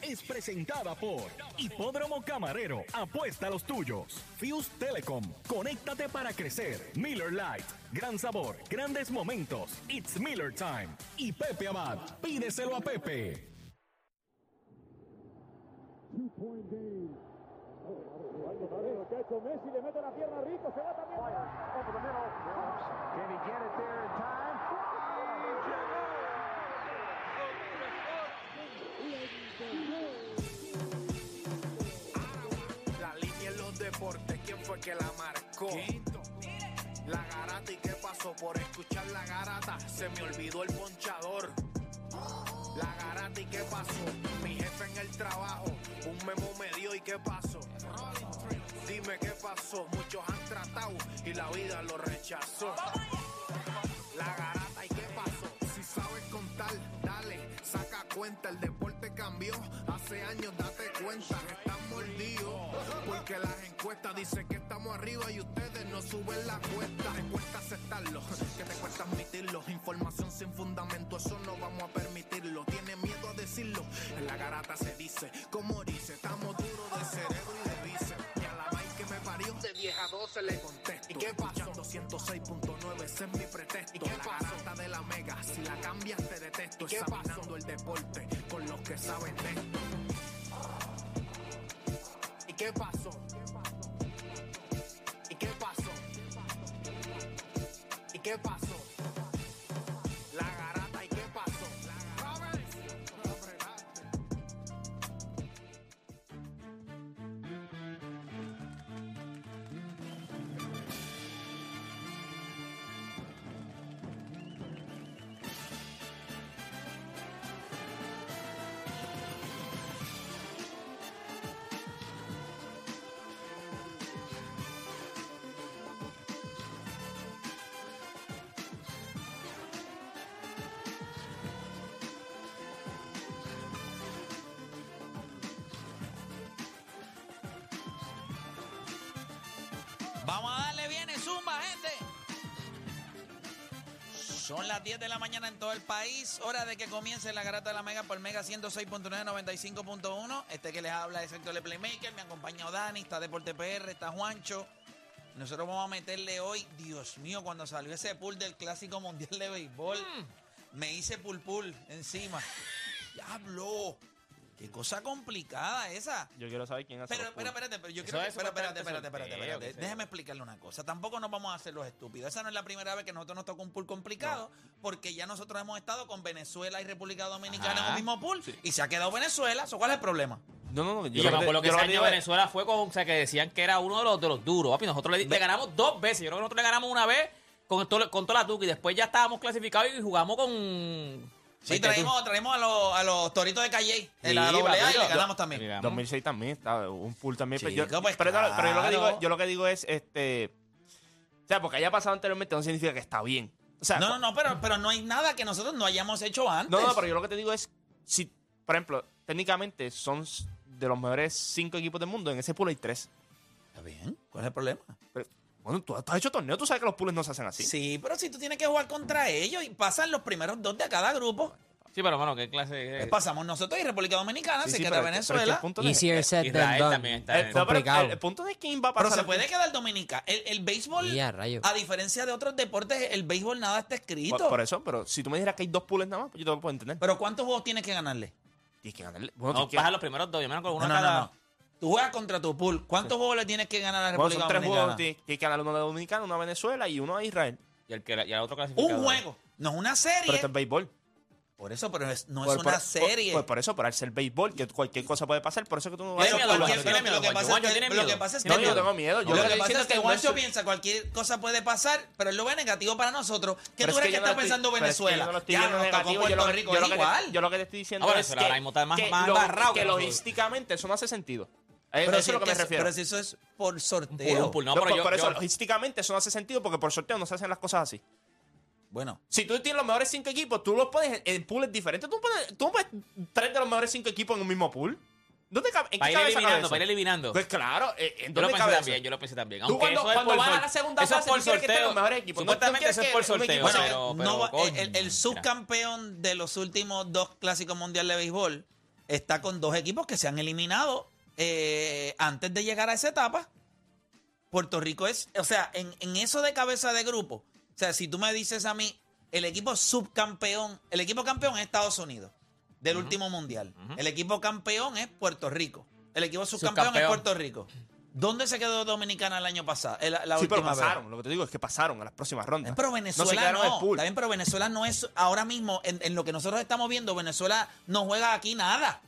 Es presentada por Hipódromo Camarero. Apuesta a los tuyos. Fuse Telecom. Conéctate para crecer. Miller Lite. Gran sabor. Grandes momentos. It's Miller Time. Y Pepe Abad. Pídeselo a Pepe. Messi le mete la pierna rico, se va también. Over fue que la marcó? La garata y qué pasó por escuchar la garata, se me olvidó el ponchador. La garata y qué pasó, mi jefe en el trabajo, un memo me dio y qué pasó. Dime qué pasó, muchos han tratado y la vida lo rechazó. La garata y qué pasó, si sabes contar, dale, saca cuenta, el deporte cambió, hace años date cuenta, están mordidos, porque las encuestas dicen que estamos arriba y ustedes no suben la cuesta, te cuesta aceptarlo, que te cuesta admitirlo, información sin fundamento, eso no vamos a permitirlo, tiene miedo a decirlo, en la garata se dice, como dice, estamos duros de cerebro y de bíceps, y a la vaina que me parió, de 10 a 12 le contesto, ¿y qué pasó? 106.9, ese es mi pretexto, ¿y qué la si la cambias te detesto, examinando el deporte con los que saben de esto. ¿Y qué pasó? ¿Y qué pasó? ¿Y qué pasó? Vamos a darle bien, zumba, gente. Son las 10 de la mañana en todo el país. Hora de que comience la garata de la Mega por Mega 106.9, 95.1. Este que les habla es Sector de Playmaker. Me acompaña Dani, está Deporte PR, está Juancho. Nosotros vamos a meterle hoy, Dios mío, cuando salió ese pool del Clásico Mundial de Béisbol, me hice pul pul encima. Diablo. Qué cosa complicada esa. Yo quiero saber quién hace Pero, los espera, pools. espérate, pero yo Eso que. es Espera, espérate, espérate, espérate, sorteo, espérate. qué sé Déjeme explicarle una cosa. Tampoco nos vamos a hacer los estúpidos. Esa no es la primera vez que nosotros nos toca un pool complicado, porque ya nosotros hemos estado con Venezuela y República Dominicana en Ajá. un mismo pool, y se ha quedado Venezuela. ¿So ¿Cuál es el problema? No, no, no. Y yo me acuerdo que ese año Venezuela fue con, o sea, que decían que era uno de los, de los duros. Papi, nosotros le, le ganamos dos veces. Yo creo que nosotros le ganamos una vez con, todo, con toda la tuca y después ya estábamos clasificados y jugamos con... Sí, tú. traímos, traímos a, los, a los toritos de Calle, en la doble A, y le ganamos también. Ganamos. 2006 también estaba un pool también. pero yo, Chico, pues pero, yo, lo que digo, yo lo que digo es, este... O sea, porque haya pasado anteriormente no significa que está bien. O sea, No, no, no, pero, pero no hay nada que nosotros no hayamos hecho antes. No, no, pero yo lo que te digo es, si, por ejemplo, técnicamente son de los mejores cinco equipos del mundo, en ese pool hay tres. Está bien, ¿cuál es el problema? Pero, bueno, tú, has hecho torneo, tú sabes que los pools no se hacen así. Sí, pero si tú tienes que jugar contra ellos y pasan los primeros dos de cada grupo. Sí, pero bueno, ¿qué clase? de- Pues pasamos nosotros y República Dominicana, Sí, se sí, queda es el Venezuela. punto no es- Israel done. también está el, en- no, pero complicado. el- el punto de quién va a Pero se puede quedar Dominica. El, el béisbol, Y a diferencia de otros deportes, el béisbol nada está escrito. por, por eso, pero si tú me dijeras que hay dos pools nada más, pues yo te lo puedo entender. Pero ¿cuántos juegos tienes que ganarle? Tienes que ganarle. Bueno, No, tienes que- baja los primeros dos. Yo me acuerdo No, uno no, no, cada... Tú juegas contra tu pool. ¿Cuántos juegos le tienes que ganar a la bueno, República son tres Dominicana? juegos, tienes, que ganar uno de Dominicana, uno a Venezuela y uno a Israel. Y el, que, y el otro clasificado. Un juego. No es una serie. Pero este es béisbol. Por eso, pero es- no es Por- una por- serie. Pues por eso, por ser béisbol, que cualquier cosa puede pasar, por eso que tú no vas a miedo, Juancho, tiene lo- miedo, lo que Juancho. pasa es que- lo que pasa es que No, yo tengo miedo. Yo lo lo que que pasa es que es que Juancho es- piensa cualquier cosa puede pasar, pero él lo ve negativo para nosotros. ¿Qué Pero tú es crees que, no está estoy- pensando es que Venezuela? yo no lo estoy ya negativo, yo Puerto lo- Rico, yo lo es que te-. Yo lo que te estoy diciendo Ah, es que, ahora mismo está más- que que que logísticamente eso no hace sentido. Eh, Pero eso si es lo que me eso- refiero. Pero si eso es por sorteo. pool, un pool. No, No, pero por, yo, por eso, yo- logísticamente eso no hace sentido porque por sorteo no se hacen las cosas así. Bueno, Si tú tienes los mejores cinco equipos, tú los pones en pools diferentes. Tú pones, tú pones tres de los mejores cinco equipos en un mismo pool. ¿Dónde cabe? ¿En para qué ir cabeza eliminando, para ir eliminando. Pues claro, eh, ¿en yo lo dónde pensé cabe también, eso? yo lo pensé también. Tú Aunque cuando, eso es cuando por, vas a por- la segunda eso es fase, por tú quieres que estén sorteo. los mejores equipos. No- no Supuestamente quieres eso es por sorteo. Bueno, pero, no pero, va- coño, el, subcampeón de los últimos dos clásicos mundiales de béisbol está con dos equipos que se han eliminado eh, antes de llegar a esa etapa. Puerto Rico es, o sea, en, en eso de cabeza de grupo, o sea, si tú me dices a mí, el equipo subcampeón, el equipo campeón es Estados Unidos del último mundial. El equipo campeón es Puerto Rico. El equipo subcampeón, es. Puerto Rico. ¿Dónde se quedó Dominicana el año pasado? Eh, La, Sí, pero vez. pasaron. Lo que te digo es que pasaron a las próximas rondas. Pero no se Venezuela no. pool. Está bien, pero Venezuela no es ahora mismo, en, en lo que nosotros estamos viendo, Venezuela no juega aquí nada.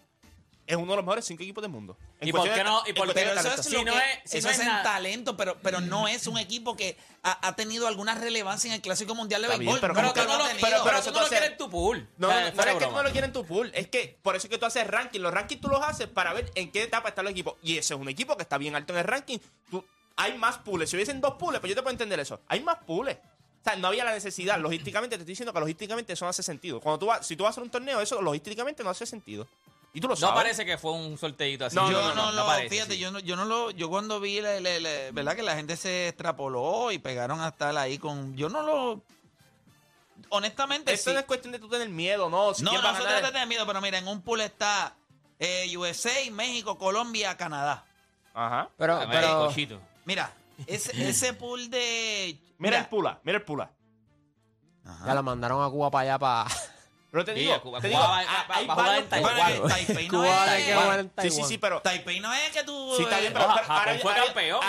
Es uno de los mejores cinco equipos del mundo. En ¿Y por qué no? ¿Y por qué eso es, Si no que- es- si eso no es es en nada. talento, pero, pero no es un equipo que ha, ha tenido alguna relevancia en el Clásico Mundial de Béisbol. pero Pero tú no lo pero, tú no lo quieres en tu pool. No, O sea, no, no, es que tú no lo quieres en tu pool. Es que por eso es que tú haces ranking. Los rankings tú los haces para ver en qué etapa está el equipo. Y ese es un equipo que está bien alto en el ranking. Tú, hay más pools. Si hubiesen dos pools, pues yo te puedo entender eso. Hay más pools. O sea, no había la necesidad. Logísticamente, te estoy diciendo que logísticamente eso no hace sentido. Cuando tú vas, si tú vas a hacer un torneo, eso logísticamente no hace sentido. Y tú lo No sabes. parece que fue un sorteito así. No, yo no, no, no, lo, parece, fíjate, sí. yo no, yo no lo, yo cuando vi, la- la- la- verdad que la gente se extrapoló y pegaron a estar ahí con, yo no lo, honestamente Esto sí. no es cuestión de tú tener miedo, no. Si no, no se trata de tener miedo, pero mira, en un pool está eh, USA, México, Colombia, Canadá. Ajá. Pero, ver, pero. Mira, ese, ese pool de, Mira el pula, mira el pula. Ajá. ya lo mandaron a Cuba para allá para. Pero te digo, Cuba- te digo, hay- hay va a varios en Taiwán. Taipei no Cuba hay es, Sí, sí, sí, pero. Taipei no es que tú, Sí, está bien, pero. Japón ahora- fue campeón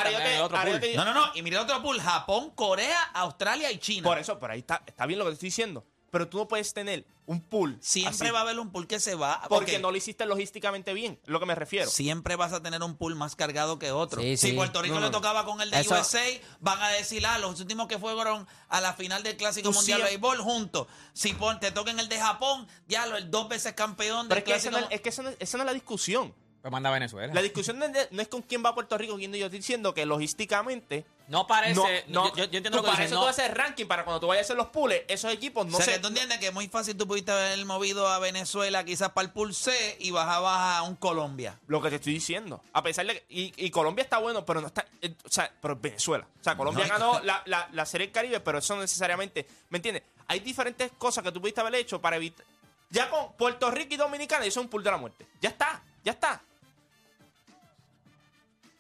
No, no, no. Y mira otro pool: Japón, Corea, Australia y China. Por eso, pero ahí está, está bien lo que te estoy diciendo. Pero tú no puedes tener un pool. Siempre así, va a haber un pool que se va. Porque no lo hiciste logísticamente bien, es lo que me refiero. Siempre vas a tener un pool más cargado que otro. Sí, si sí. Puerto Rico No, le tocaba con el de Eso- USA, van a decir, ah, los últimos que fueron a la final del Clásico Tú Mundial de Béisbol juntos. Si pon- te tocan el de Japón, ya lo, el dos veces campeón Pero del es que, esa Clásico. no, es que esa no- esa no es la discusión. Pues manda a Venezuela. La discusión no es, con quién va a Puerto Rico, quién. Yo estoy diciendo que logísticamente. No parece. no, yo, yo entiendo tú lo que para dices. eso no. tú haces ranking para cuando tú vayas a hacer los pools, esos equipos no o sea, se. tú entiendes que es muy fácil tú pudiste haber movido a Venezuela quizás para el pool C y bajabas a un Colombia. Lo que te estoy diciendo. A pesar de que. Y, y Colombia está bueno, pero no está. eh, o sea, pero Venezuela. O sea, Colombia No, ganó la, la, la Serie del Caribe, pero eso no necesariamente. ¿Me entiendes? Hay diferentes cosas que tú pudiste haber hecho para evitar. Ya con Puerto Rico y Dominicana, eso es un pool de la muerte. Ya está, ya está.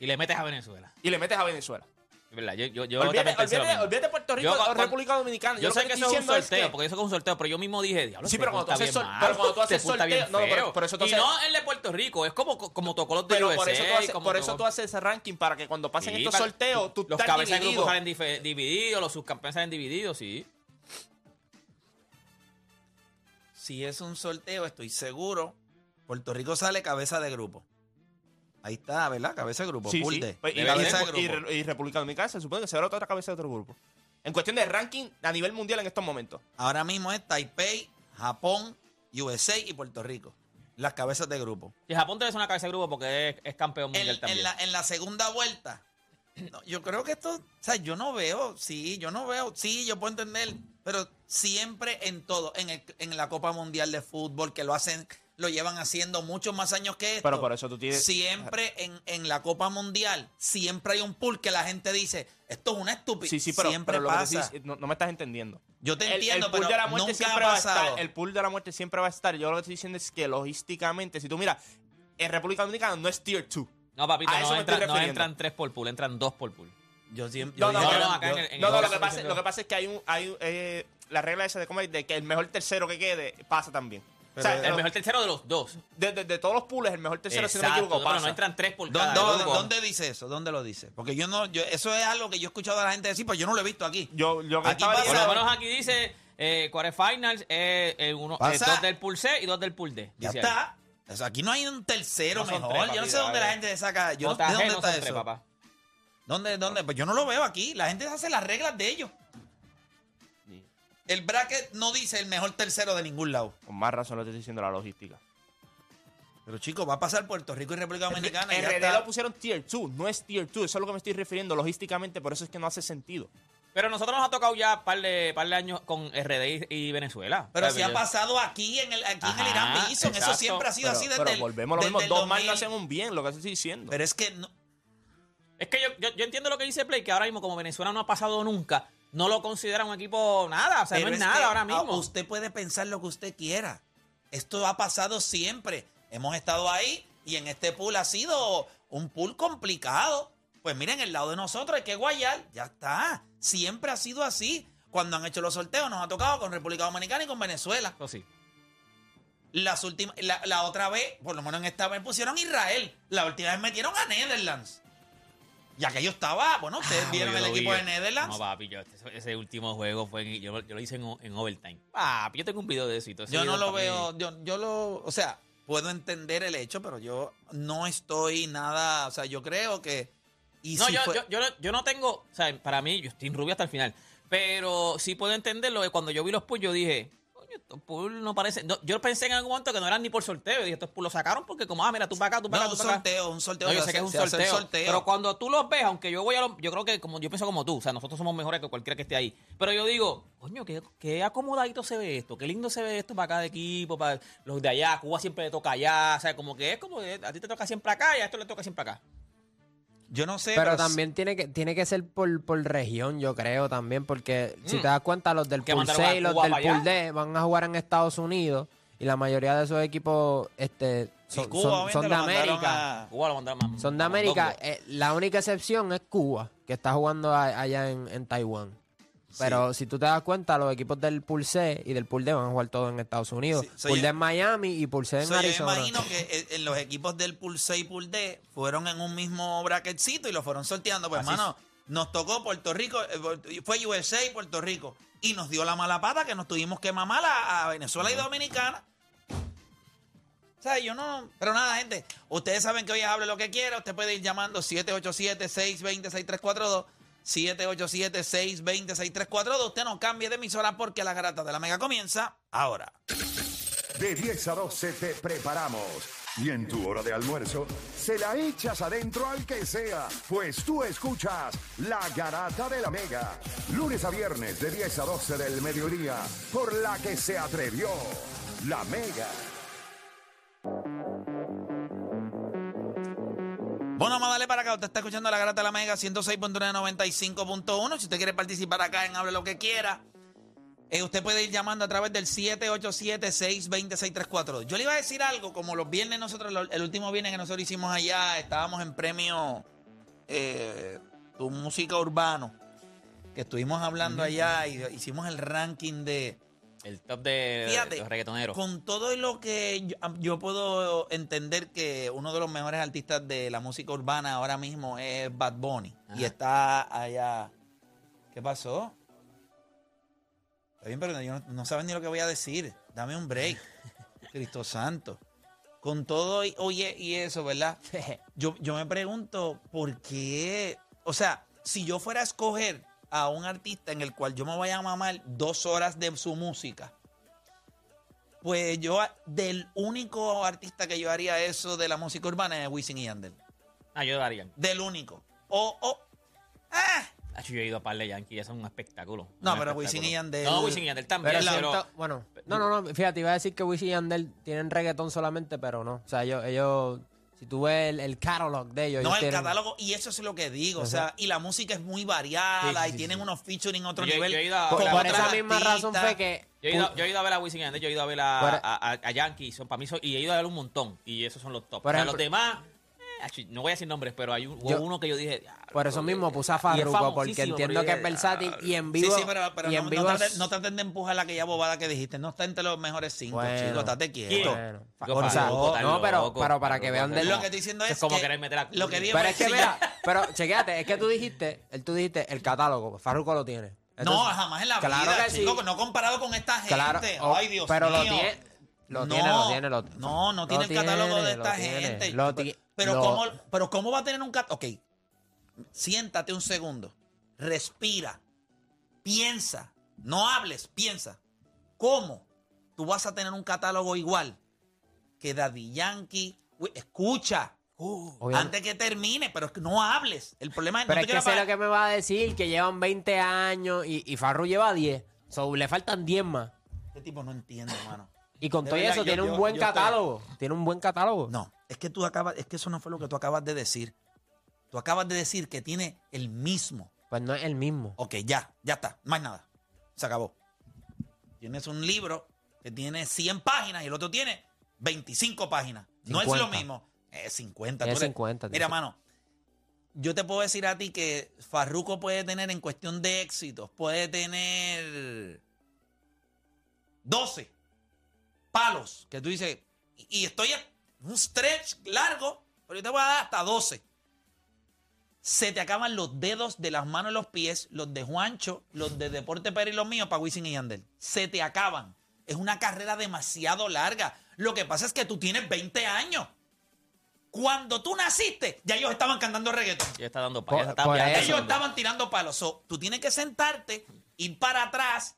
Y le metes a Venezuela. Y le metes a Venezuela. Verdad, yo, yo, yo olvídate, olvídate, olvídate Puerto Rico Yo, o República Dominicana. Yo sé que eso es un es sorteo, que- porque eso es un sorteo, pero yo mismo dije, diablo, Sí, este pero cuando tú haces pero cuando tú este haces bien sorteo- no, pero por eso tú Y haces- no el de Puerto Rico, es como, como tocó los de Pero USA. por eso, tú haces, como por eso tocó- tú haces ese ranking para que cuando pasen Sí, estos sorteos, tú Los cabezas de dividido. grupo salen divididos, los subcampeones salen divididos, sí. Si es un sorteo, estoy seguro, Puerto Rico sale cabeza de grupo. Ahí está, ¿verdad? Cabeza de grupo. Sí, sí. Pues, y, cabeza y- de y- grupo. y República Dominicana se supone que se verá otra cabeza de otro grupo. En cuestión de ranking a nivel mundial en estos momentos. Ahora mismo es Taipei, Japón, USA y Puerto Rico. Las cabezas de grupo. Y Japón debe ser una cabeza de grupo porque es, es campeón mundial en también. la, en la segunda vuelta, no, yo creo que esto, o sea, yo no veo, sí, yo no veo, sí, yo puedo entender, pero siempre en todo, en, el- en la Copa Mundial de Fútbol, que lo hacen, lo llevan haciendo muchos más años que esto. Pero por eso tú tienes- Siempre en, en la Copa Mundial, siempre hay un pool que la gente dice, esto es una estupidez. Sí, sí, pero, siempre pero lo que te pasa. dices, no, no me estás entendiendo. Yo te El- entiendo, el, pool pero de la muerte nunca siempre ha va a pasado. estar. El pool de la muerte siempre va a estar. Yo lo que estoy diciendo es que logísticamente, si tú miras, en República Dominicana no es tier 2. No, papito, A eso no, me estoy entran, no refiriendo. entran tres por pool, entran dos por pool. Yo siempre, No, yo no, no, no, no, acá yo- en el- en no, el no, otro lo que pasa, diciendo- lo que pasa es que hay un, hay eh, la regla esa de cómo es de que el mejor tercero que quede pasa también. O sea, Pero- El los- mejor tercero de los dos. de- de- de todos los pools, el mejor tercero, si no me Exacto, equivoco, pero no entran tres por ¿Dónde, cada dónde- grupo. dónde dice eso? ¿Dónde lo dice? Porque yo no, yo, eso es algo que yo he escuchado a la gente decir, pues yo no lo he visto aquí. Yo, yo Aquí pasa- Por lo menos aquí dice eh, quarterfinals, eh, eh, uno, eh, dos del pool C y dos del pool D. Ya dice ahí. está. Eso, aquí no hay un tercero No mejor. tres, yo no sé dónde la gente saca. Yo no, ¿De JG dónde no está eso? tres, papá. ¿Dónde, dónde? Pues yo no lo veo aquí. La gente hace las reglas de ellos. El bracket no dice el mejor tercero de ningún lado. Con más razón lo estoy diciendo la logística. Pero chicos, va a pasar Puerto Rico y República Dominicana. RD está. lo pusieron tier 2, no es tier 2. Eso es lo que me estoy refiriendo logísticamente, por eso es que no hace sentido. Pero nosotros nos ha tocado ya par de, par de años con RD y, y Venezuela. Pero si ha pasado aquí en el, aquí en el Irán Bison. Eso siempre ha sido Pero, así desde pero volvemos a lo mismo. Dos mal 2000. no hacen un bien, lo que estoy diciendo. Pero es que no- Es que yo, yo, yo entiendo lo que dice Play, que ahora mismo como Venezuela no ha pasado nunca, no lo consideran un equipo nada, o sea, Pero no es, es nada que, ahora ah, mismo. Usted puede pensar lo que usted quiera. Esto ha pasado siempre. Hemos estado ahí y en este pool ha sido un pool complicado. Pues miren, el lado de nosotros hay que guayar. Ya está. Siempre ha sido así. Cuando han hecho los sorteos nos ha tocado con República Dominicana y con Venezuela. Eso sí. Las últimas, la, la otra vez, por lo menos en esta vez pusieron Israel. La última vez metieron a Netherlands. Ya que yo estaba, bueno, ustedes Ah, vieron el equipo de Netherlands. No, papi, yo, ese, ese último juego fue, en- yo, yo lo hice en, en overtime. Papi, yo tengo un video de eso. y todo Yo no lo veo, yo, yo lo, o sea, puedo entender el hecho, pero yo no estoy nada, o sea, yo creo que... Y No, si yo, fue- yo, yo, no- yo no tengo, o sea, para mí, yo estoy en rubio hasta el final. Pero sí puedo entenderlo. que Cuando yo vi los pools, yo dije, pools no parece. no, yo pensé en algún momento que no eran ni por sorteo. Y estos los sacaron porque, como, ah, mira, tú para acá, tú para no, acá, un acá. sorteo, un sorteo. No, yo sé que es un sorteo, Pero cuando tú los ves, aunque yo voy a los, yo creo que como yo pienso como tú, o sea, nosotros somos mejores que cualquiera que esté ahí. Pero yo digo, coño, qué, qué acomodadito se ve esto, qué lindo se ve esto para cada equipo, para los de allá, Cuba siempre le toca allá, o sea, como que es como que a ti te toca siempre acá y a esto le toca siempre acá. Yo no sé, Pero también tiene que, tiene que ser por, por región, yo creo también, porque si Mm. te das cuenta, los del Pool C y los del Pool. D van a jugar en Estados Unidos y la mayoría de esos equipos este, son, Cuba, son- obviamente, son de América. a- Cuba lo mandaron más. Son de América. Eh, la única excepción es Cuba, que está jugando a- allá en, en Taiwán. Pero si tú te das cuenta, los equipos del Pool C y del Pool D van a jugar todos en Estados Unidos. Sí, so Pool yo- D en Miami y Pool C en So, yo Arizona. imagino que en los equipos del Pool C y Pool D fueron en un mismo bracketcito y lo fueron sorteando. Pues, hermano, nos tocó Puerto Rico, eh, fue USA y Puerto Rico. Y nos dio la mala pata que nos tuvimos que mamar a, a Venezuela y Dominicana. O sea, yo no. Pero nada, gente. Ustedes saben que hoy hable lo que quiera. Usted puede ir llamando 787-620-6342. 787-620-6342. Usted no cambie de emisora porque la garata de la mega comienza ahora. De 10 a 12 te preparamos. Y en tu hora de almuerzo, se la echas adentro al que sea, pues tú escuchas La Garata de la Mega. Lunes a viernes de 10 a 12 del mediodía, por la que se atrevió La Mega. Bueno, vamos a darle para acá. Usted está escuchando la Garata de la Mega 106.995.1. Si usted quiere participar acá en Hable lo que quiera, eh, usted puede ir llamando a través del 787-620-6342. Yo le iba a decir algo, como los viernes nosotros, el último viernes que nosotros hicimos allá, estábamos en premio eh, Tu Música Urbano, que estuvimos hablando allá y hicimos el ranking de... El top de, Fíjate, de los reggaetoneros. Con todo lo que yo, yo puedo entender que uno de los mejores artistas de la música urbana ahora mismo es Bad Bunny. Y está allá. ¿Qué pasó? Está bien, pero yo no, no sabes ni lo que voy a decir. Dame un break. Cristo Santo. Con todo y, oye, y eso, ¿verdad? Yo, yo me pregunto, ¿por qué? O sea, si yo fuera a escoger a un artista en el cual yo me voy a mamar dos horas de su música, pues yo, del único artista que yo haría eso de la música urbana es Wisin y Yandel. Ah, yo daría. Del único. O, o, ah, Yo he ido a par de Yankee, eso es un espectáculo. No, Un pero espectáculo. Wisin y Yandel- No, Wisin y Yandel también, Pero pero, siento- bueno, no, no, no, fíjate, iba a decir que Wisin y Yandel tienen reggaetón solamente, pero no. O sea, ellos, ellos si tú ves el, el catalog de ellos, no ellos el tienen- catálogo, y eso es lo que digo. O sea, y la música es muy variada Sí, sí, y sí, tienen sí. unos featuring a otro Yo- nivel. yo he ido a- con Por, la por otros esa misma razón artistas. fue que... yo, he ido, yo he ido a ver a Wisin y Yandel, yo he ido a ver a, Por- a, a- a Yankee, son, para mí son- y he ido a ver un montón. Y esos son los top. Por o sea, ejemplo- los demás, no voy a decir nombres, pero hay un- Yo- uno que yo dije. "Diablo, Por eso mismo puse a es Farruko, porque entiendo pero que es versátil y en vivo... sí, sí, pero, pero y no, en no vivo traten, es- no traten de empujar la que ya bobada que dijiste. No está entre los mejores cinco, Bueno. chicos. Estate quieto. Bueno, o sea, tan no, pero, loco, pero para que vean de Lo que estoy diciendo es, Es como que querer meter a lo que digo Pero es que mira, pero chequéate, es que tú dijiste, él tú dijiste el catálogo, Farruko lo tiene. No, jamás en la Claro vida, que sí. no comparado con esta gente. Claro, oh, Ay, Dios pero lo mío. tiene, lo No, tiene, lo tiene, lo No, no lo tiene el catálogo de tiene, esta lo tiene. gente. Lo pero, ti- pero ¿cómo, pero ¿cómo va a tener un catálogo? Ok, siéntate un segundo, respira, piensa, no hables, piensa. ¿Cómo tú vas a tener un catálogo igual que Daddy Yankee? Uy, Escucha. Antes que termine, pero es que no hables. El problema es Pero no es que quieras sé lo que me va a decir, que llevan 20 años y, y Farru lleva 10. So, le faltan 10 más. Este tipo no entiende, hermano. Y con todo eso yo- tiene un buen yo catálogo. Tiene un buen catálogo. No, es que tú acabas, es que eso no fue lo que tú acabas de decir. Tú acabas de decir que tiene el mismo. Pues no es el mismo. Ok, ya, ya está, más nada. Se acabó. Tienes un libro que tiene 100 páginas y el otro tiene 25 páginas. No es lo 50. mismo. Es 50. Es tú eres- 50, Mira, mano, yo te puedo decir a ti que Farruko puede tener en cuestión de éxitos, puede tener 12 palos que tú dices, y y estoy en un stretch largo, pero yo te voy a dar hasta 12. Se te acaban los dedos de las manos y los pies, los de Juancho, los de Deporte Pérez y los míos para Wisin y Yandel. Se te acaban. Es una carrera demasiado larga. Lo que pasa es que tú tienes 20 años. Cuando tú naciste, ya ellos estaban cantando reggaetón. Ya está dando Por- pa- ya está por viajando. eso. Ellos estaban tirando palos. So, tú tienes que sentarte, ir para atrás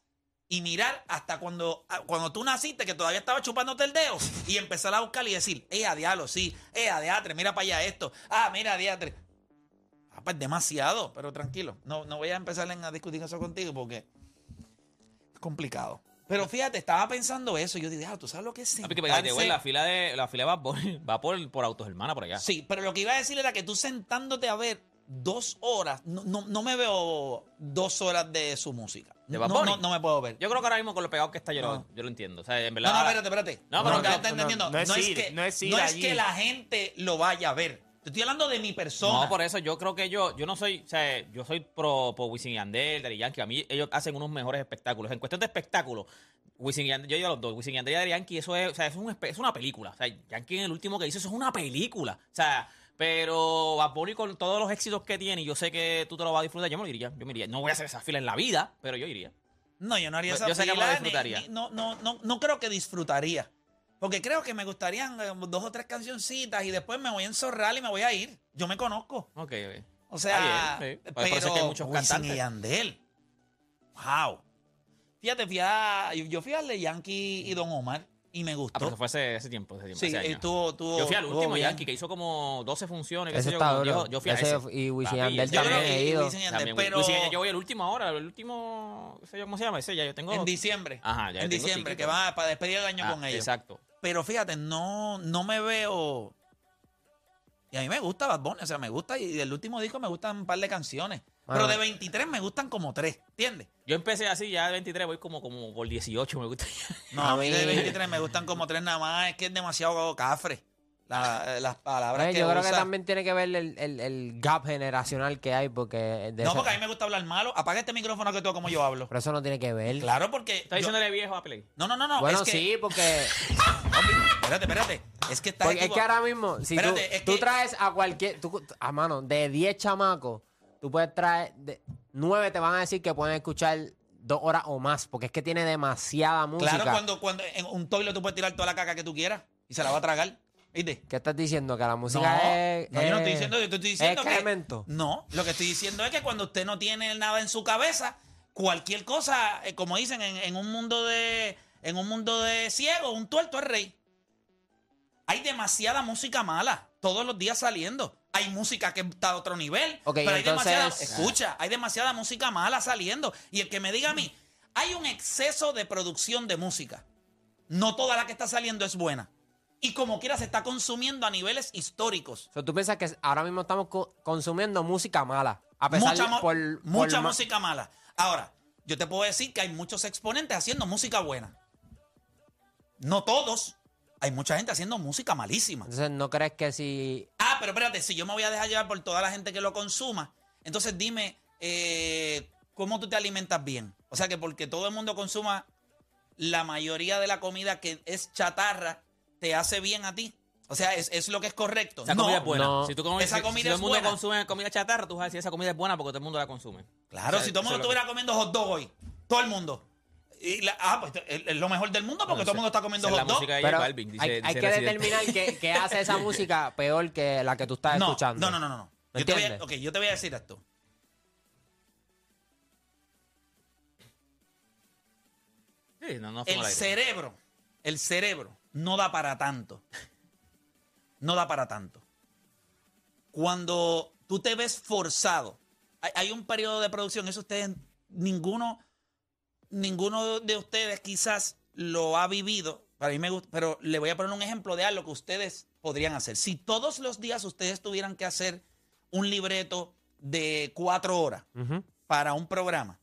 y mirar hasta cuando, a- cuando tú naciste, que todavía estaba chupándote el dedo, y empezar a buscar y decir, eh, a diablo, sí, eh, a diatre, mira para allá esto, ah, mira, diatre. Ah, pues demasiado, pero tranquilo. No, no voy a empezar a discutir eso contigo porque es complicado. Pero fíjate, estaba pensando eso. y Yo dije, ah, ¿tú sabes lo que es Ah, porque, sentarse? la fila de la fila va por, va por, por autos hermana por allá. Sí, pero lo que iba a decir era que tú sentándote a ver dos horas, no, no, no me veo dos horas de su música. ¿De no, Bad Bunny? no, no me puedo ver. Yo creo que ahora mismo con lo pegado que está yo, No. lo, yo lo entiendo. O sea, en no, verdad. no, espérate, espérate. No, pero no, no, está no, entendiendo. no No, es es, ir, que, no es ir no es allí. que la gente lo vaya a ver. Te estoy hablando de mi persona. No, por eso yo creo que yo, yo no soy, o sea, yo soy pro, pro Wisin y Yandel, Daddy Yankee. A mí ellos hacen unos mejores espectáculos. En cuestión de espectáculo, Wisin y Yandel, yo digo a los dos, Wisin y Yandel y Daddy Yankee, eso es, o sea, es, un es una película. O sea, Yankee en el último que hizo, eso es una película. O sea, pero Bad Bunny con todos los éxitos que tiene, y yo sé que tú te lo vas a disfrutar, yo me lo iría, yo me iría. No voy a hacer esa fila en la vida, pero yo iría. No, yo no haría esa yo sé que me lo ni- disfrutaría. ni- no, no, no, no creo que disfrutaría. Porque creo que me gustarían eh, dos o tres cancioncitas y después me voy a enzorrar y me voy a ir. Yo me conozco. Ok, ok. O sea, bien, sí. Pero eso es que hay muchos cantantes. y Yandel. Wow. Fíjate, fui a- yo fui al de Yankee y Don Omar y me Ah, pero gustó. eso fue ese, ese tiempo, ese tiempo, sí, ese año. estuvo, estuvo- Yo fui al último. Yankee, que hizo como 12 funciones. qué Ese sé yo, está yo, yo fui a Ese ese. y Wisin Yandel también he ido. Pero Wisin yo voy el último ahora, el último, qué sé yo, ¿cómo se llama? Ese ya yo tengo. en diciembre. Ajá, ya en tengo diciembre, que va para despedir el año Ah, con ellos. Exacto. Pero fíjate, no, no me veo. Y a mí me gusta Bad Bunny, o sea, me gusta. Y del último disco me gustan un par de canciones. Pero de 23 me gustan como tres, ¿entiendes? Yo empecé así, ya de 23 voy como, como por 18, me gusta. No, A mí de mí- 23 me gustan como tres nada más. Es que es demasiado cafre. La- las palabras Eh, que yo creo que también tiene que ver el, el- el gap generacional que hay, porque de No, ese- porque a mí me gusta hablar malo. Apaga este micrófono que tú como yo hablo. pero eso no tiene que ver. Claro, porque. ¿Estás yo- diciéndole viejo a Play? No, no, no, no. bueno, es que, sí, porque, Espérate, espérate. Es que está. porque es que ahora mismo, si tú, Espérate, es tú que- traes a cualquier, tú- a mano, de 10 chamacos, tú puedes traer, de, 9 te van a decir que pueden escuchar dos horas o más, porque es que tiene demasiada música. Claro, cuando, cuando en un toile tú puedes tirar toda la caca que tú quieras y se la va a tragar. ¿Viste? ¿Qué estás diciendo? Que la No, música es... no, yo no estoy es- diciendo, yo estoy diciendo que. No, lo que estoy diciendo es que cuando usted no tiene nada en su cabeza, cualquier cosa, eh, como dicen, en, en un mundo de. En un mundo de ciego, un tuerto es rey. Hay demasiada música mala todos los días saliendo. Hay música que está a otro nivel. Pero hay entonces- demasiada. Escucha, hay demasiada música mala saliendo. Y el que me diga a mí, hay un exceso de producción de música. No toda la que está saliendo es buena. Y como quiera se está consumiendo a niveles históricos. O sea, tú piensas que ahora mismo estamos co- consumiendo música mala. A pesar mucha, de por, mucha por ma- música mala. Ahora, yo te puedo decir que hay muchos exponentes haciendo música buena. No todos. Hay mucha gente haciendo música malísima. Entonces, ¿no crees que si... Ah, pero espérate, si yo me voy a dejar llevar por toda la gente que lo consuma, entonces dime, eh, ¿cómo tú te alimentas bien? O sea que porque todo el mundo consuma la mayoría de la comida que es chatarra, ¿te hace bien a ti? O sea, es, es lo que es correcto. Esa No. comida es buena. no. Si, tú comes, Esa si- si comida todo es el mundo buena. consume comida chatarra, tú vas a decir esa comida es buena porque todo el mundo la consume. Claro, O sea, si todo el mundo estuviera comiendo hot dog hoy, todo el mundo. Y la- ah, pues es lo mejor del mundo porque todo el mundo está comiendo hot dog. música de Pero J Balvin, dice- hay, dice hay que Residente. determinar qué, qué hace esa música peor que la que tú estás No, escuchando. no, no, no, no. ¿Me Yo te, voy a, entiendes? ok, yo te voy a decir esto. Sí, no, no El cerebro, el cerebro no da para tanto. No da para tanto. Cuando tú te ves forzado, hay, hay un periodo de producción, eso ustedes, ninguno, ninguno de ustedes quizás lo ha vivido. Para mí me gusta, pero le voy a poner un ejemplo de algo que ustedes podrían hacer. Si todos los días ustedes tuvieran que hacer un libreto de cuatro horas para un programa,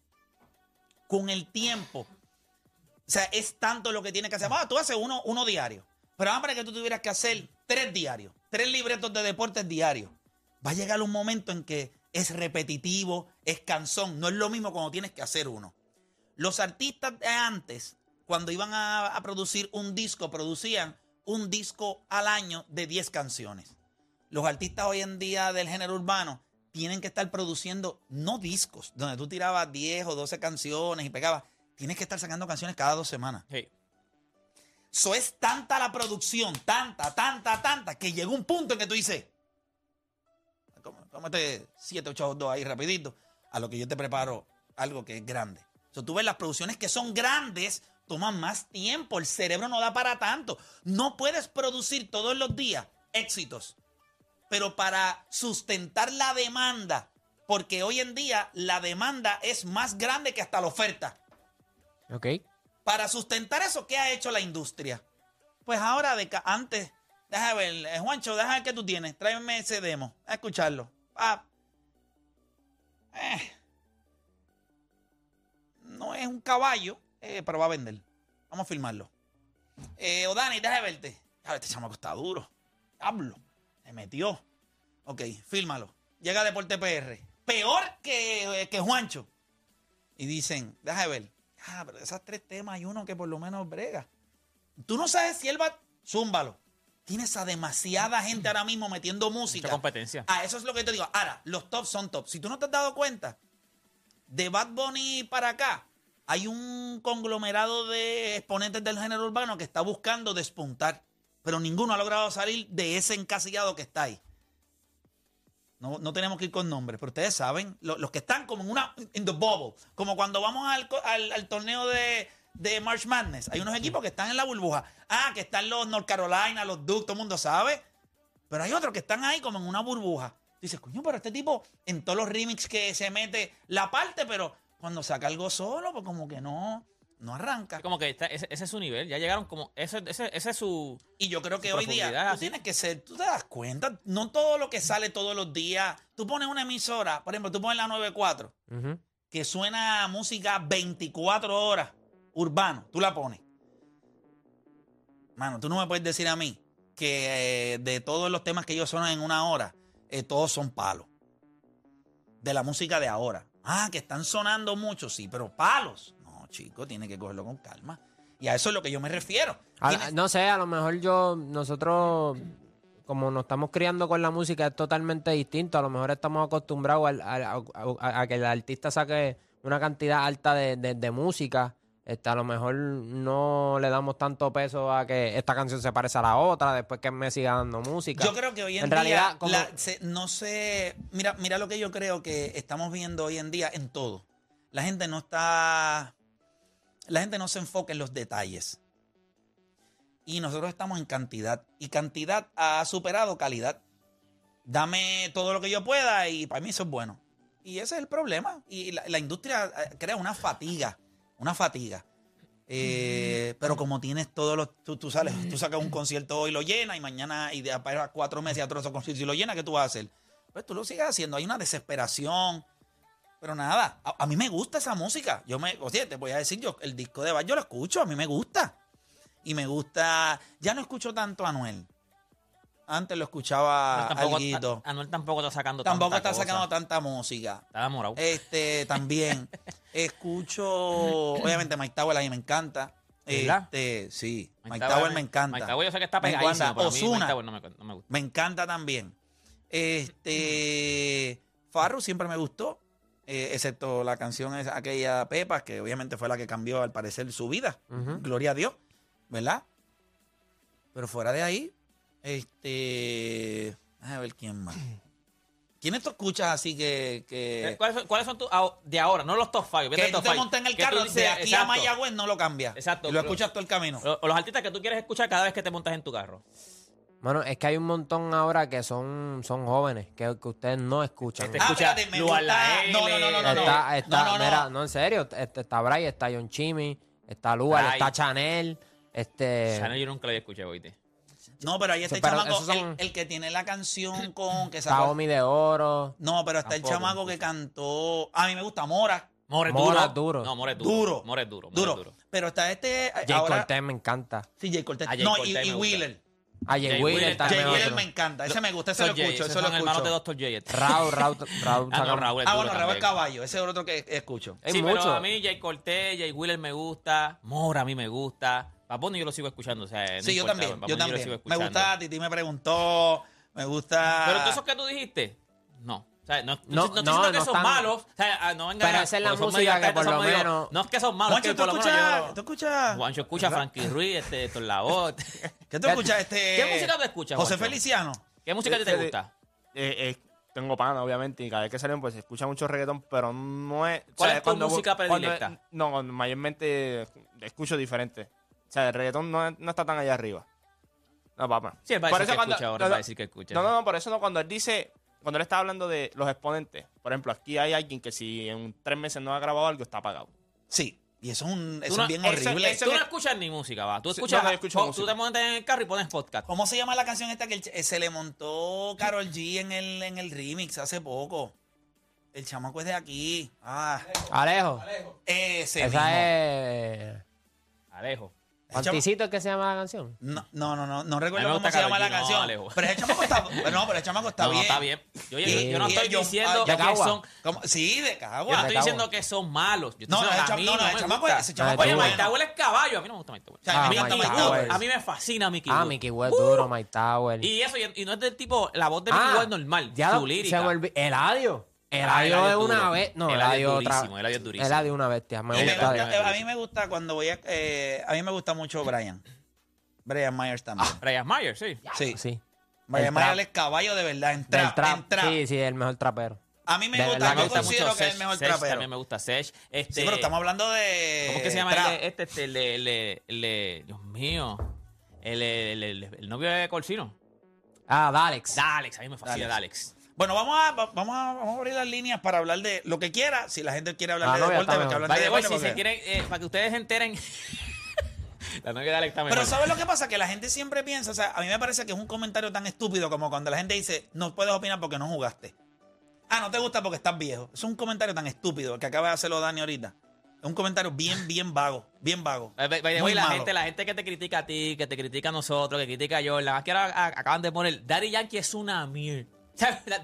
con el tiempo, o sea, es tanto lo que tiene que hacer. Ah, tú haces uno, uno diario. Pero vamos para que tú tuvieras que hacer tres diarios, tres libretos de deportes diarios. Va a llegar un momento en que es repetitivo, es cansón. No es lo mismo cuando tienes que hacer uno. Los artistas de antes, cuando iban a, a producir un disco, producían un disco al año de 10 canciones. Los artistas hoy en día del género urbano tienen que estar produciendo no discos, donde tú tirabas 10 o 12 canciones y pegabas. Tienes que estar sacando canciones cada dos semanas. Sí. Eso es tanta la producción, tanta, tanta, tanta, que llegó un punto en que tú dices, "Cómo- cómete 7, 8, 2 ahí rapidito, a lo que yo te preparo algo que es grande. O sea, tú ves las producciones que son grandes, toman más tiempo, el cerebro no da para tanto. No puedes producir todos los días éxitos, pero para sustentar la demanda, porque hoy en día la demanda es más grande que hasta la oferta. Ok. Para sustentar eso, ¿qué ha hecho la industria? Pues ahora, de antes, déjame ver, eh, Juancho, déjame ver qué tú tienes. Tráeme ese demo, a escucharlo. Ah. Eh. No es un caballo, eh, pero va a vender. Vamos a filmarlo. Eh, o Dani, déjame verte. A ver, este chamaco está duro. Hablo. Se metió. Ok, fílmalo. Llega Deporte PR. Peor que, eh, que Juancho. Y dicen, déjame ver. Ah, pero de esas tres temas hay uno que por lo menos brega. Tú no sabes si él va. Zúmbalo. Tienes a demasiada gente ahora mismo metiendo música. Mucha competencia. Ah, eso es lo que te digo. Ahora, los tops son tops. Si tú no te has dado cuenta, de Bad Bunny para acá, hay un conglomerado de exponentes del género urbano que está buscando despuntar. Pero ninguno ha logrado salir de ese encasillado que está ahí. No, no tenemos que ir con nombres, pero ustedes saben, lo- los que están como en una, in the bubble, como cuando vamos al, al torneo de, de March Madness, hay unos equipos que están en la burbuja. Ah, que están los North Carolina, los Duke, todo el mundo sabe. Pero hay otros que están ahí como en una burbuja. Dices, coño, pero este tipo en todos los remix que se mete la parte, pero cuando saca algo solo, pues como que no, no arranca. Es como que está- ese, ese es su nivel. Ya llegaron como. Ese, ese, ese es su. Y yo creo que hoy día tú así. tienes que ser, tú te das cuenta, no todo lo que sale todos los días. Tú pones una emisora, por ejemplo, tú pones la 94, Ujú. que suena música 24 horas, urbano, tú la pones. Mano, tú no me puedes decir a mí que eh, de todos los temas que ellos suenan en una hora, eh, todos son palos. De la música de ahora. Ah, que están sonando mucho, sí, pero palos. No, chico, tiene que cogerlo con calma. Y a eso es lo que yo me refiero. A- no sé, a lo mejor yo, nosotros, como nos estamos criando con la música, es totalmente distinto. A lo mejor estamos acostumbrados a, a- a que el artista saque una cantidad alta de, de- de música. Este, a lo mejor no le damos tanto peso a que esta canción se parece a la otra después que me siga dando música. Yo creo que hoy en, En día, realidad, como- la- se- no sé, mira, mira lo que yo creo que estamos viendo hoy en día en todo. La gente no está, la gente no se enfoca en los detalles. Y nosotros estamos en cantidad. Y cantidad ha superado calidad. Dame todo lo que yo pueda y para mí eso es bueno. Y ese es el problema. Y la, la industria eh, crea una fatiga, una fatiga. Eh, pero como tienes todos los. Tú, tú sales, tú sacas un concierto hoy y lo llenas, y mañana, y de para cuatro meses y otro concierto y lo llenas, ¿qué tú vas a hacer? Pues tú lo sigues haciendo. Hay una desesperación. Pero nada, a, a mí me gusta esa música. Yo me. O sea, te voy a decir, yo, el disco de Bad yo lo escucho, a mí me gusta. Y me gusta. Ya no escucho tanto a Anuel. Antes lo escuchaba tampoco, alguito. a- Anuel tampoco está sacando Tampoco tanta está cosa. sacando tanta música. Está enamorado. Este, también. Escucho, obviamente, Mike Tower a mí me encanta. ¿Verdad? Este, sí, Mike, Mike Tower me encanta. Mike Tower yo sé que está Me pegadísimo, encanta. pero a mí Mike Ozuna. Tower no me, no me gusta. Me encanta también. Este. Farru siempre me gustó. eh, excepto la canción esa, aquella Pepa, que obviamente fue la que cambió al parecer su vida. Gloria a Dios. ¿Verdad? Pero fuera de ahí, este. A ver quién más. ¿Quiénes tú escuchas así que. que Eh, ¿Cuáles son, cuáles son tus de ahora? No los top five. que tú te montas en el carro dices, de aquí a. Mayagüez, no lo cambias. Exacto, Y lo pero- escuchas todo el camino. O, o los artistas que tú quieres escuchar cada vez que te montas en tu carro. Bueno, es que hay un montón ahora que son, son jóvenes, que, que ustedes no escuchan. Este Ah, escucha espérate, me gusta- La no, no, no, no, no, no. Está, está, No, no, no. mira, no, en serio, este, está Bray, está John Chimmy, está Lugar, Bray. está Chanel, este... Chanel yo nunca la escuché, oíste. No, pero ahí está el pero chamaco, son- el, el que tiene la canción con que sacó. Omi de Oro. No, pero está Tampoco el chamaco que cantó. A mí me gusta Mora. More es Mora duro. duro. No, More es duro. Duro. More es duro. More Duro. Pero está este. Jay ahora, Cortez me encanta. Sí, Jay Cortez. Jay no, Cortez y, y. Wheeler. A Jay, Jay Wheeler también. Jay Wheeler me encanta. Ese me gusta, ese lo Jay, escucho, ese lo son hermanos de escucho. Dr. J. este. Raúl, Raúl, Raúl. Ah, no, Raúl es Ah, bueno, Raúl. Caballo. Ese es otro que escucho. Sí, mucho. pero a mí Jay Cortez, Jay Wheeler me gusta, Mora a mí me gusta. Paponi yo lo sigo escuchando, o sea, no Sí, yo también. Bad Yo lo también. Me gusta, Titi me preguntó. Me gusta. Pero todos esos que tú dijiste, no. O sea, no, no, No, no estoy no, diciendo que son malos. O sea, ah, no vengan Pero a- esa es la música que por son lo medio- menos- No es que son malos, Juancho, ¿tú escuchas? yo... ¿Tú escuchas? Juancho escucha a Frankie Ruiz, este, Héctor Lavoe. ¿Qué tú escuchas? Este, ¿Qué música tú escuchas, José Juancho? Feliciano. ¿Qué música te Este, gusta? Eh, eh, tengo pana, obviamente, y cada vez que salen, pues se escucha mucho reggaetón, pero no es. o ¿Cuál sea, es tu música cuando- predilecta? no, mayormente escucho diferente. O sea, el reggaetón no, no está tan allá arriba. No, papá. Sí, él va a Por decir eso que cuando- escucha ahora, no, va a decir que escucha. No, no, no, por eso no. Cuando él dice, cuando él está hablando de los exponentes, por ejemplo, aquí hay alguien que si en tres meses no ha grabado algo, está apagado. Sí. Y eso es, un, Tú eso no- es bien horrible. ese- Tú no escuchas ni música, va. Tú escuchas, no, no, escucho tú te montas en el carro y pones podcast. ¿Cómo se llama la canción esta que el eh, se le montó Carol G en el, en el remix hace poco? El chamaco es de aquí. Ah, Alejo. ese mismo. Esa es... Alejo. ¿Panticito es que se llama la canción? No, no, no, no, recuerdo cómo se llama la canción. Alejo. pero el chamaco está, pero no, pero el chamaco está no, bien. no, está bien. Yo, yo- Y- yo no estoy diciendo ah, que son... ¿Cómo? Sí, de Yo Cagua. no estoy diciendo que son malos. Yo estoy No, no, diciendo el que a cham- mí no, no, no el me chamaco, gusta. ese chamaco Oye, es Mike bueno. Tower es caballo. A mí no me gusta Mike Tower. O sea, Ah, a, mí, Mike Mike Tower. Tower. a mí me fascina Mickey Ah. Mickey Wood duro, Mike Tower. Y eso, y, y no es del tipo, la voz de Mickey Ah, Wood es normal, ya su lírica. Se me olvidó. Eladio. Ah, Eladio es una duro. vez. No, Eladio es durísimo, Eladio es durísimo. Eladio es una bestia. Me gusta. eh, a mí me gusta cuando voy a. eh, a mí me gusta mucho Brian. Brian Myers también. Brian Myers, sí. sí. Sí. Brian Myers es caballo de verdad. En trap, trap. en trap. Sí, sí, el mejor trapero. A mí me De gusta, yo considero mucho que es el mejor Sech trapero. también me gusta Sech. Este, Sí, pero estamos hablando de. ¿Cómo es que se llama trap. el, este, este, el, de- el, el Dios mío, el, el, el- el novio de Corsino? Ah, Dalex. Dalex, a mí me fascina Dalex. Bueno, vamos a, va- vamos, a, vamos a abrir las líneas para hablar de lo que quiera. Si la gente quiere hablar La de novia deporte, porque hablan de si se quieren, eh, para que ustedes se enteren, la novia de Dalex está Pero. ¿sabes lo que pasa? Que la gente siempre piensa, o sea, a mí me parece que es un comentario tan estúpido como cuando la gente dice, no puedes opinar porque no jugaste. Ah, no te gusta porque estás viejo. Es un comentario tan estúpido que acaba de hacerlo Dani ahorita. Es un comentario bien, bien vago, bien vago. Muy la malo. gente, la gente que te critica a ti, que te critica a nosotros, que critica a Jordan, más que ahora acaban de poner, Daddy Yankee es una mierda.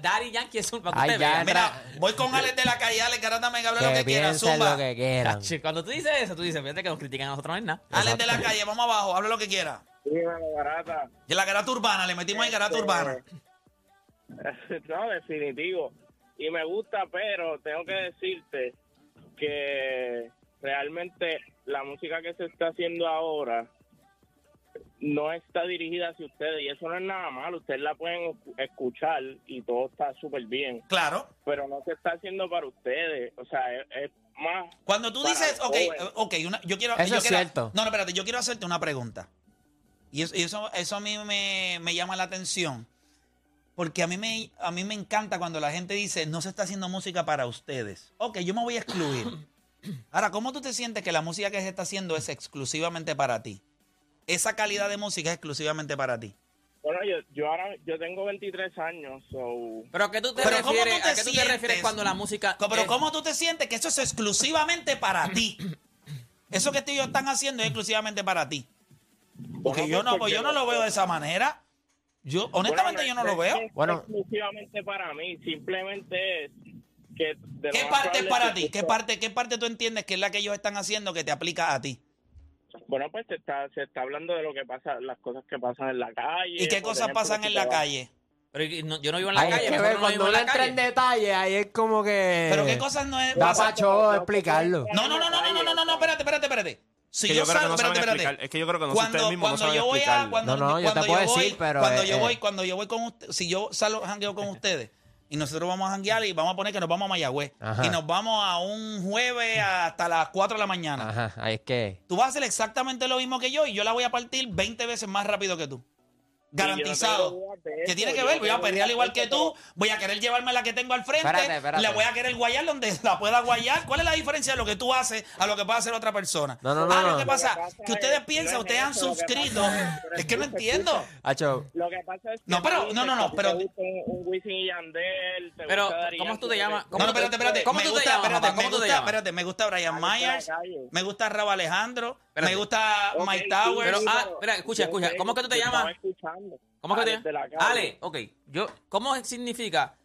Daddy Yankee es un... Para que Ay, usted ya, vea. Mira, voy con Alex de la calle, Alex Garata Mega, habla lo Que quiera, piensen zumba. lo que quieran. Chachi, Cuando tú dices eso, tú dices, fíjate que nos critican a nosotros no es nada. Alex de la calle, vamos abajo, habla lo que quiera. Dímelo, barata. Y la garata urbana, le metimos ahí garata urbana. No, definitivo. Y me gusta, pero tengo que decirte que realmente la música que se está haciendo ahora no está dirigida hacia ustedes y eso no es nada malo. Ustedes la pueden escu- escuchar y todo está súper bien, Claro. pero no se está haciendo para ustedes. O sea, es, es más. Cuando tú dices, ok, jóvenes. ok, una- yo quiero... Eso yo es quiero- cierto. No, no, espérate, yo quiero hacerte una pregunta. Y eso, y eso, eso a mí me, me llama la atención. Porque a mí, me, a mí me encanta cuando la gente dice, no se está haciendo música para ustedes. Ok, yo me voy a excluir. Ahora, ¿cómo tú te sientes que la música que se está haciendo es exclusivamente para ti? Esa calidad de música es exclusivamente para ti. Bueno, yo, yo ahora yo tengo 23 años, so Pero ¿a qué tú te Pero ¿cómo refieres? tú te ¿A qué tú te sientes? refieres cuando la música Pero es- ¿cómo tú te sientes que eso es exclusivamente para ti? Eso que ellos están haciendo es exclusivamente para ti. Porque Bueno, yo no, pues, pues yo porque no lo veo de esa manera. Yo, honestamente, Bueno, yo no lo veo. es Bueno. exclusivamente para mí, simplemente es que de ¿Qué parte es para ti? tú ¿Qué parte, ¿Qué parte tú entiendes que es la que ellos están haciendo que te aplica a ti? Bueno, pues se está, se está hablando de lo que pasa, las cosas que pasan en la calle. ¿Y qué cosas ejemplo, pasan en la calle? Pero no, yo no vivo en la Ay, calle. Es que ver, no cuando uno entra en detalle, ahí es como que. Pero qué cosas no es. Da pacho explicarlo. No, no, no, no, no, no, no, no, espérate, espérate, espérate. Si yo, salgo, espérate, espérate. Es que yo creo que no cuando, ustedes mismos cuando yo voy a, cuando, no, no, yo te puedo decir, pero. Cuando yo eh, voy, cuando yo voy con ustedes, si yo salgo jangueo con ustedes, y nosotros vamos a janguear y vamos a poner que nos vamos a Mayagüez Ajá. y nos vamos a un jueves hasta las 4 de la mañana. Ajá, ahí es que... Tú vas a hacer exactamente lo mismo que yo y yo la voy a partir 20 veces más rápido que tú. Garantizado. ¿Qué tiene que ver? Voy a perrear igual que tú, voy a querer llevarme la que tengo al frente, Espérate, espérate. la voy a querer guayar donde la pueda guayar. ¿Cuál es la diferencia de lo que tú haces a lo que puede hacer otra persona? No, no, no, Ah, no. lo que pasa, Lo que pasa que ustedes es- piensan, no es ustedes han eso, lo que suscrito. pasa es- Es que no entiendo. Hacho, Lo que pasa es que No, pero- tú no, no, dices no, que pero- te gusta un, un Wisin y Yandel, te Pero, gusta Daddy ¿cómo tú te llamas? te- ¿Cómo No, no, espérate, espérate. ¿Cómo me tú te gusta, llamas, espérate, papá? me ¿Cómo tú te gusta, llamas? espérate, me gusta Brian Alex de la Myers, calle. me gusta Rabo Alejandro. Me gusta Ok, Mike sí, Towers. Pero, ah, pero espera, escucha, yo escucha. ¿Cómo que tú te llamas? ¿Cómo que te calle. Ale, ok. Yo, ¿Cómo significa?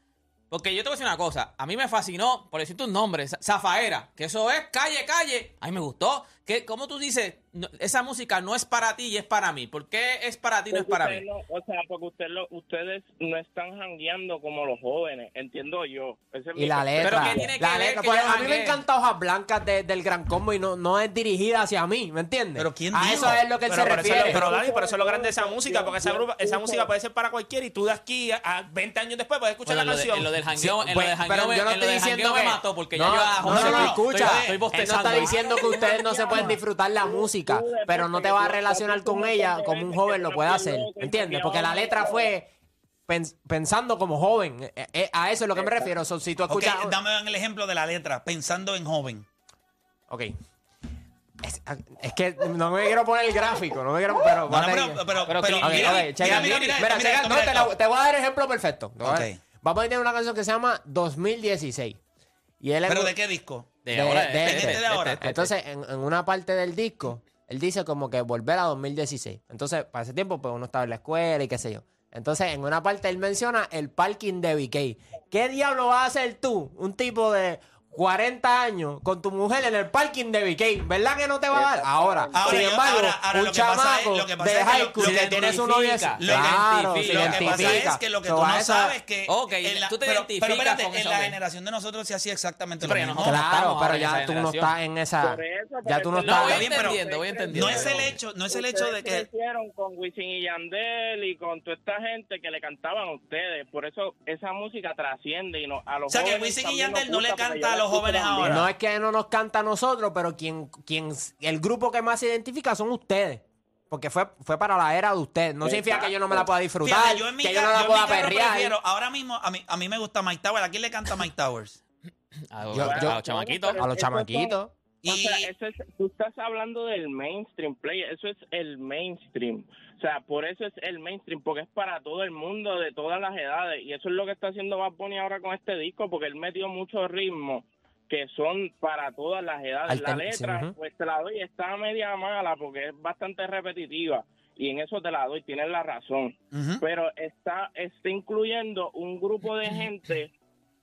Porque yo te voy a decir una cosa. A mí me fascinó, por decir tu nombre, Za- Zafaera, que eso es calle, calle. A mí me gustó. ¿Qué, ¿Cómo tú dices? No, esa música no es para ti y es para mí. ¿Por qué es para ti y no es para mí? no- o sea, porque usted lo- ustedes no están jangueando como los jóvenes, entiendo yo. Ese y la letra. ¿qué tiene que la letra. que pues, a mí me encanta Hojas Blancas de- del Gran Combo y no, no es dirigida hacia mí, ¿me entiendes? Pero ¿quién A dijo? eso es lo que él Pero, se eso refiere. pero Dani, por eso es lo grande de esa música, porque esa, grupa- esa música puede ser para cualquiera y tú de aquí a, a 20 años después puedes escuchar Bueno, la canción. en lo del Sí, jangueo, en lo pues, del jangueo, pero me- yo no estoy diciendo me que mató porque no, ya yo a José no, no, Luis escucha, estoy, estoy él no está diciendo que ustedes no se pueden disfrutar la música, pero no te vas a relacionar con ella como un joven lo puede hacer, ¿entiendes? Porque la letra fue pens- pensando como joven, Eh, eh, a eso es lo que me refiero. So, si tú escuchas, dame el ejemplo de la letra, pensando en joven. ok. Es, es que no me quiero poner el gráfico, no me quiero, pero, No, no, pero, pero, pero no, te, la- esto. te voy a dar el ejemplo perfecto. Te voy a dar- Ok. Vamos a tener una canción que se llama 2016. Y él ¿Pero es- de qué disco? De, De- ahora, de este, este, de ahora. este, este. Entonces, en, en una parte del disco, él dice como que volver a 2016. Entonces, para ese tiempo, pues uno estaba en la escuela y qué sé yo. Entonces, en una parte él menciona el parking de BK. ¿Qué diablo vas a hacer tú, un tipo de 40 años, con tu mujer en el parking de BK? ¿Verdad que no te va a dar? Ahora, Ahora, sin embargo, ahora- ahora un lo que pasa es- chamaco lo de es high lo- school que que tiene su identifica, novia, lo claro, identifica. Lo que pasa es que lo que So, tú no esa- sabes que. Ok, en la- tú te pero, identificas pero espérate, con en la generación de nosotros se hacía exactamente Pero lo mismo. nosotros Claro, pero ya esa tú no estás en esa. Por eso, Ya tú no es estás. voy Está bien, pero entendiendo, voy entendiendo. No es el hecho, no es el hecho de que. crecieron con Wisin y Yandel y con toda esta gente que le cantaban a ustedes. Por eso esa música trasciende y no, a los O sea, que Wisin y Yandel no le canta a la los jóvenes también. ahora. No es que no nos canta a nosotros, pero quien, quien, el grupo que más se identifica son ustedes. Porque fue, fue para la era de ustedes. No significa que yo no me la pueda disfrutar, Fíjate, yo en mi, que yo no la yo en pueda carro perrear. prefiero, ahora mismo, a mí, a mí me gusta Mike Towers. ¿A quién le canta Mike Towers? A, Yo- a- yo- a los chamaquitos. A los chamaquitos. O sea, Y eso es, tú estás hablando del mainstream play, eso es el mainstream. O sea, por eso es el mainstream, porque es para todo el mundo de todas las edades. Y eso es lo que está haciendo Bad Bunny ahora con este disco, porque él metió muchos ritmos que son para todas las edades. La letra, sí, ujú. pues te la doy, está media mala porque es bastante repetitiva. Y en eso te la doy, tienes la razón. Pero está, está incluyendo un grupo de gente,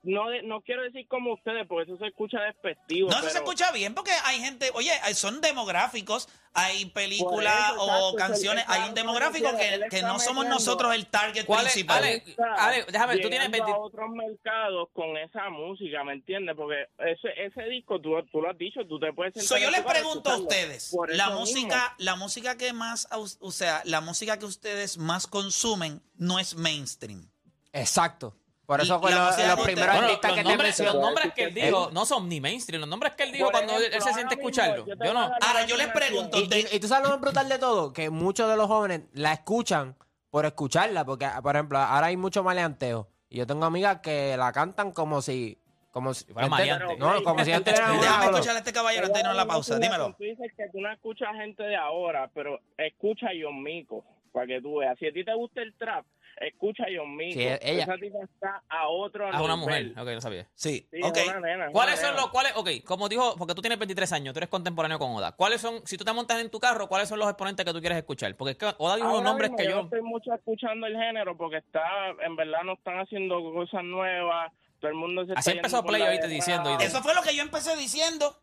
no de- no quiero decir como ustedes, porque eso se escucha despectivo. No, eso se escucha bien porque hay gente, oye, hay- son demográficos, hay películas o exacto, canciones, hay un demográfico que, que no somos nosotros el target ¿Cuál es? principal. Ale, Ale, déjame ver, tú tienes llegando 20 a otros mercados con esa música, ¿me entiendes? Porque ese ese disco, tú, tú lo has dicho, tú te puedes sentar So, yo les pregunto a ustedes, la música, la música que más, o sea, la música que ustedes más consumen no es mainstream. Exacto. Por eso la los, los primeros Bueno, artistas los, que te nombres, los nombres que él dijo no son ni mainstream. Los nombres que él dijo cuando él, ejemplo, él se siente escucharlo. yo no. Ahora, yo les pregunto, Y, y- y tú sabes lo más brutal de todo, que muchos de los jóvenes la escuchan por escucharla, porque, por ejemplo, ahora hay mucho maleanteo. Y yo tengo amigas que la cantan como si... Como si, fuera maleante. No, como si tuvieran una- Déjame escuchar a este caballero antes de irnos a la pausa, Tú dímelo. dices que tú no escuchas gente de ahora, pero escucha a John Mico, para que tú veas. Si a ti te gusta el trap, escucha a John Mico. Sí, ella- Esa tipa está a otro A una nivel. mujer. Ok, no sabía. Sí, Sí, ok. una nena, es ¿Cuáles una son nena. los cuáles? Ok, como dijo, porque tú tienes 23 años, tú eres contemporáneo con Oda. ¿Cuáles son, si tú te montas en tu carro, cuáles son los exponentes que tú quieres escuchar? Porque es que Oda dijo unos nombres mismo que yo yo. no estoy mucho escuchando el género porque está, en verdad no están haciendo cosas nuevas. Todo el mundo se Así está empezó Play la ahorita diciendo y rap. de- Eso fue lo que yo empecé diciendo.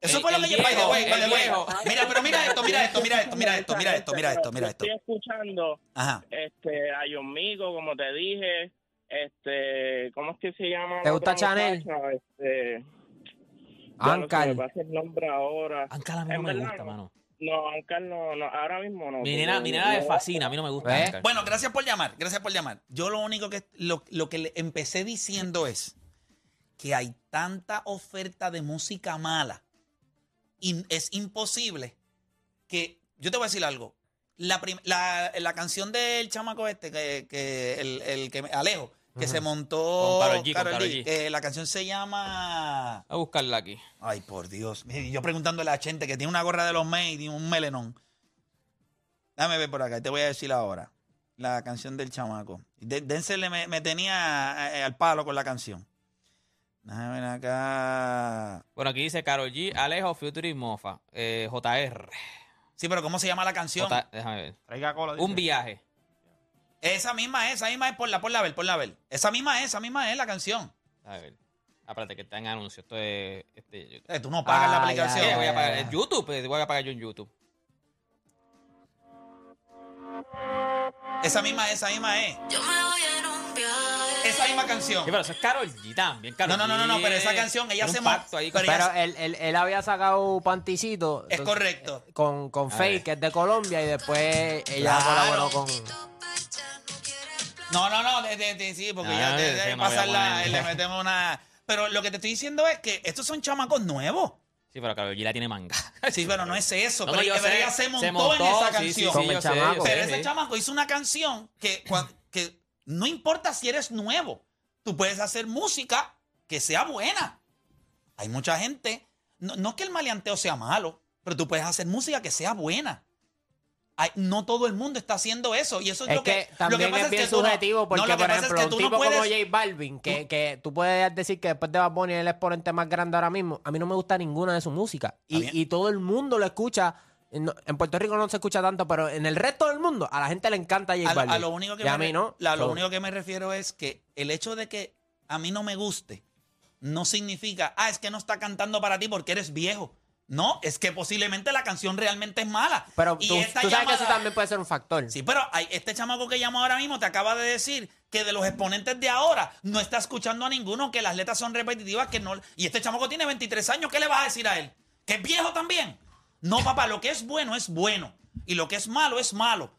Eso El- fue lo que yo viejo, way, viejo. Mira, pero mira esto, mira esto, mira esto, mira esto, mira esto, mira esto, mira esto. Estoy escuchando Ajá. este, a John Migo, como te dije. Este, ¿Cómo es que se llama? ¿Te gusta Chanel? muchacha? Este, no Ancal. pasa el nombre ahora. Ancal a mí no me gusta, no. mano. No, Ancal no, no, ahora mismo no. Mi nena, mi nena me fascina, a mí no me gusta. ¿Eh? Bueno, gracias por llamar, gracias por llamar. Yo lo único que lo, lo que le empecé diciendo es que hay tanta oferta de música mala es imposible que yo te voy a decir algo. La, prim- la, la canción del chamaco este que, que el, el que Alejo que se montó Con Karol G, con Karol Karol G, G. que la canción se llama A buscarla aquí. Ay, por Dios. Yo preguntándole a gente que tiene una gorra de los May y un melenón. Déjame ver por acá, te voy a decir ahora. La canción del chamaco. De- Denzel me, me tenía eh, al palo con la canción. Déjame ver acá. Bueno, aquí dice Carol G, Alejo, Future y Mofa. Eh, JR. Sí, pero ¿cómo se llama la canción? J- déjame ver. Traiga cola. dice. Un viaje. Esa misma es, esa misma es, por la, por la ver, por la ver. Esa misma es, esa misma es la canción. A ver. Aparte que está en anuncio. Esto es. Este. Eh, tú no pagas la Ah, aplicación. ya. Voy a ya, pagar ya. en YouTube. pues, voy a pagar yo en YouTube. Esa misma es, esa misma es. Esa misma canción. Sí, pero eso es Carol G también. Karol No, no, no, no, G pero esa canción, ella se pacto ahí con- pero ella- Pero él, él, él había sacado panticito. Es entonces, correcto. eh, Con, con Faye, que es de Colombia, y después ella Claro. colaboró con. No, no, no, de, de- de- sí, porque Ah, ya de no pasarla, poner. le metemos una... Pero lo que te estoy diciendo es que estos son chamacos nuevos. Sí, pero Carol G la tiene manga. Sí, pero no es eso. No, pero sé. ella se montó, Se montó, en esa sí, sí, canción. sí, pero sé, ese sí. chamaco hizo una canción que no importa si eres nuevo, tú puedes hacer música que sea buena. Hay mucha gente, no, no que el maleanteo sea malo, pero tú puedes hacer música que sea buena. No todo el mundo está haciendo eso. Y eso es, Es lo que, que también lo que pasa es bien que tú no- subjetivo no, porque, lo que por pasa es ejemplo, que un tú tipo no puedes- como J Balvin, que, que tú puedes decir que después de Bad Bunny es el exponente más grande ahora mismo, a mí no me gusta ninguna de su música. Y, y todo el mundo lo escucha. No- En Puerto Rico no se escucha tanto, pero en el resto del mundo a la gente le encanta J a, Balvin. a lo único que y me a mí no. la- lo So, único que me refiero es que el hecho de que a mí no me guste no significa, ah, es que no está cantando para ti porque eres viejo. No, es que posiblemente la canción realmente es mala. Pero Y tú, esta tú sabes que eso llamada- también puede ser un factor. Sí, pero hay, este chamaco que llamó ahora mismo te acaba de decir que de los exponentes de ahora no está escuchando a ninguno, que las letras son repetitivas, que no. Y este chamaco tiene 23 años, ¿qué le vas a decir a él? ¿Que es viejo también? No, papá, lo que es bueno es bueno. Y lo que es malo es malo.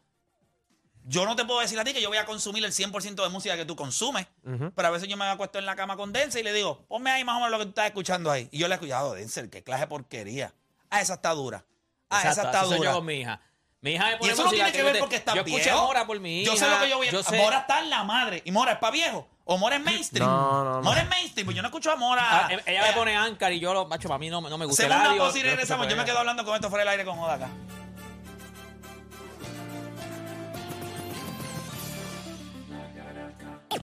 Yo no te puedo decir a ti que yo voy a consumir el 100% de música que tú consumes, pero a veces yo me acuesto en la cama con Denzel y le digo, ponme ahí más o menos lo que tú estás escuchando ahí. Y yo le he escuchado, Denzel, qué clase de porquería. Ah, esa está dura. Ah, esa está soy dura. yo con mi hija. Mi hija me Y eso no tiene que yo ver te- porque está Yo viejo. escuché Mora por mi hija. Yo sé lo que yo voy a yo Mora está en la madre. ¿Y Mora es para viejo? ¿O Mora es mainstream? No, no, no. Mora es mainstream. Pues yo no escucho a Mora. Ah, ella me pone Ancar y yo, lo, macho, para mí no, no me gusta. Segunda pausa y regresamos. Yo me quedo hablando con esto fuera del aire con Joda acá.